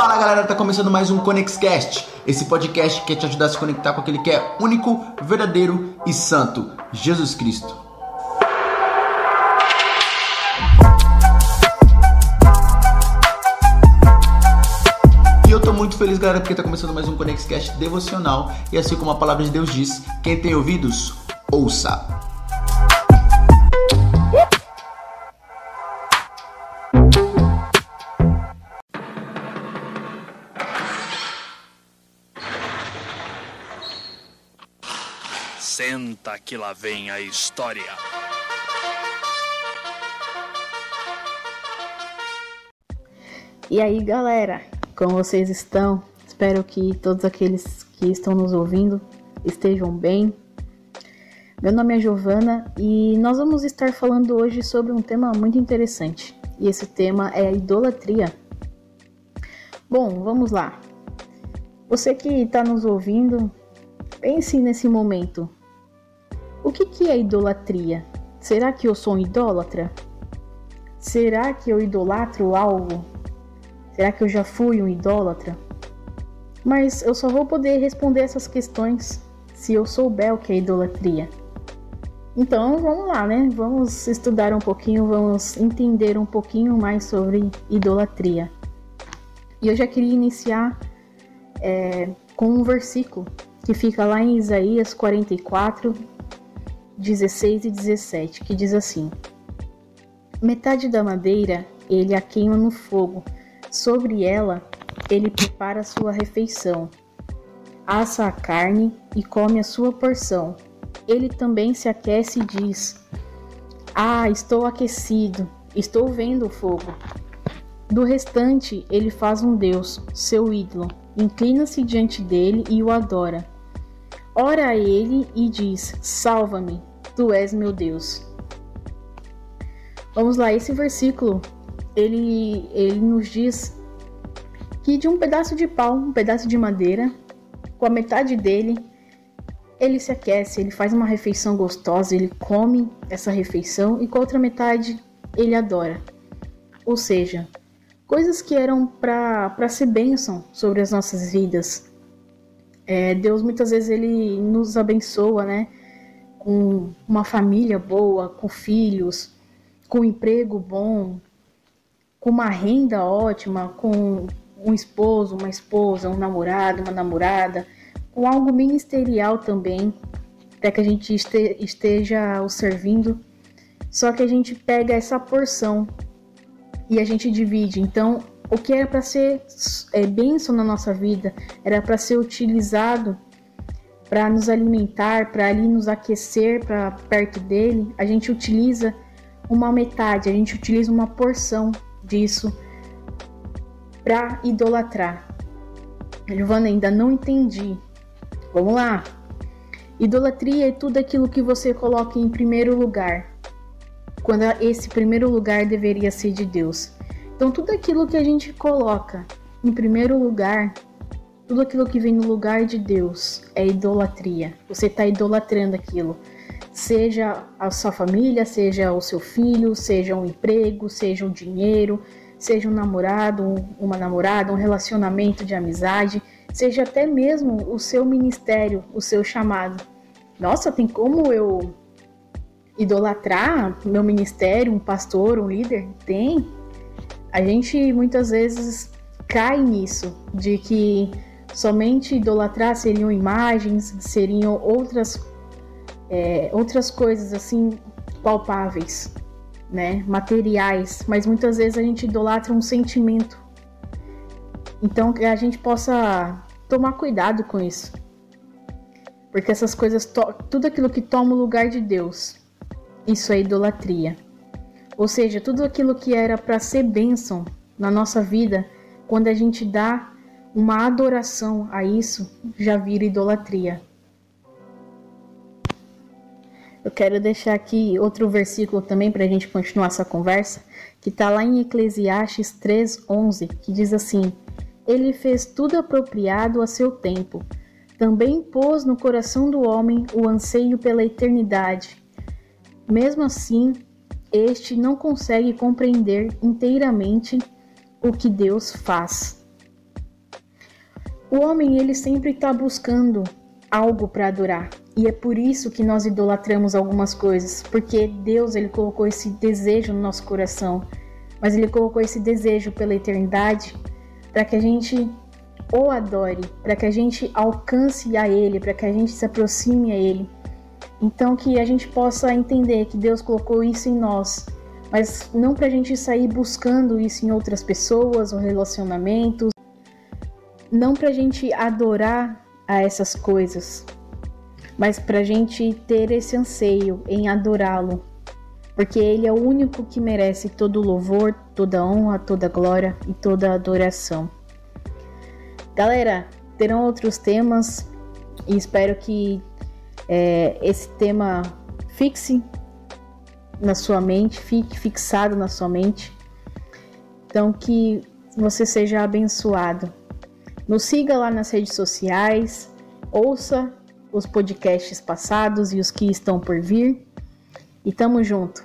Fala galera, tá começando mais um ConexCast, esse podcast que quer te ajudar a se conectar com aquele que é único, verdadeiro e santo, Jesus Cristo. E eu tô muito feliz galera porque tá começando mais um ConexCast devocional e assim como a palavra de Deus diz, quem tem ouvidos, ouça. Senta que lá vem a história. E aí, galera, como vocês estão? Espero que todos aqueles que estão nos ouvindo estejam bem. Meu nome é Giovana e nós vamos estar falando hoje sobre um tema muito interessante. E esse tema é a idolatria. Bom, vamos lá. Você que está nos ouvindo, pense nesse momento. O que, que é idolatria? Será que eu sou um idólatra? Será que eu idolatro algo? Será que eu já fui um idólatra? Mas eu só vou poder responder essas questões se eu souber o que é idolatria. Então vamos lá, né? Vamos estudar um pouquinho, vamos entender um pouquinho mais sobre idolatria. E eu já queria iniciar é, com um versículo que fica lá em Isaías 44, 16 e 17, que diz assim: Metade da madeira ele a queima no fogo, sobre ela ele prepara sua refeição. Assa a carne e come a sua porção. Ele também se aquece e diz: Ah, estou aquecido, estou vendo o fogo. Do restante, ele faz um Deus, seu ídolo, inclina-se diante dele e o adora. Ora a ele e diz: Salva-me, Tu és meu Deus. Vamos lá, esse versículo ele, ele nos diz que de um pedaço de pau, um pedaço de madeira, com a metade dele, ele se aquece, ele faz uma refeição gostosa, ele come essa refeição e com a outra metade ele adora. Ou seja, coisas que eram para ser bênção sobre as nossas vidas. É, Deus muitas vezes ele nos abençoa, né? Com uma família boa, com filhos, com um emprego bom, com uma renda ótima, com um esposo, uma esposa, um namorado, uma namorada, com algo ministerial também, para que a gente esteja o servindo. Só que a gente pega essa porção e a gente divide. Então, o que era para ser é, bênção na nossa vida, era para ser utilizado para nos alimentar, para ali nos aquecer para perto dele, a gente utiliza uma metade, a gente utiliza uma porção disso para idolatrar. Giovana, ainda não entendi. Vamos lá. Idolatria é tudo aquilo que você coloca em primeiro lugar, quando esse primeiro lugar deveria ser de Deus. Então, tudo aquilo que a gente coloca em primeiro lugar tudo aquilo que vem no lugar de Deus é idolatria. Você está idolatrando aquilo. Seja a sua família, seja o seu filho, seja um emprego, seja um dinheiro, seja um namorado, uma namorada, um relacionamento de amizade, seja até mesmo o seu ministério, o seu chamado. Nossa, tem como eu idolatrar meu ministério, um pastor, um líder? Tem. A gente muitas vezes cai nisso, de que Somente idolatrar seriam imagens, seriam outras, é, outras coisas assim palpáveis, né? materiais, mas muitas vezes a gente idolatra um sentimento. Então que a gente possa tomar cuidado com isso. Porque essas coisas, tudo aquilo que toma o lugar de Deus, isso é idolatria. Ou seja, tudo aquilo que era para ser bênção na nossa vida, quando a gente dá uma adoração a isso já vira idolatria. Eu quero deixar aqui outro versículo também para a gente continuar essa conversa, que está lá em Eclesiastes 3:11, que diz assim: Ele fez tudo apropriado a seu tempo. Também pôs no coração do homem o anseio pela eternidade. Mesmo assim, este não consegue compreender inteiramente o que Deus faz. O homem ele sempre está buscando algo para adorar. E é por isso que nós idolatramos algumas coisas, porque Deus ele colocou esse desejo no nosso coração, mas ele colocou esse desejo pela eternidade para que a gente o adore, para que a gente alcance a ele, para que a gente se aproxime a ele. Então que a gente possa entender que Deus colocou isso em nós, mas não para a gente sair buscando isso em outras pessoas ou relacionamentos, não para a gente adorar a essas coisas, mas para a gente ter esse anseio em adorá-lo, porque Ele é o único que merece todo louvor, toda honra, toda glória e toda adoração. Galera, terão outros temas e espero que é, esse tema fixe na sua mente, fique fixado na sua mente. Então, que você seja abençoado. Nos siga lá nas redes sociais, ouça os podcasts passados e os que estão por vir. E tamo junto.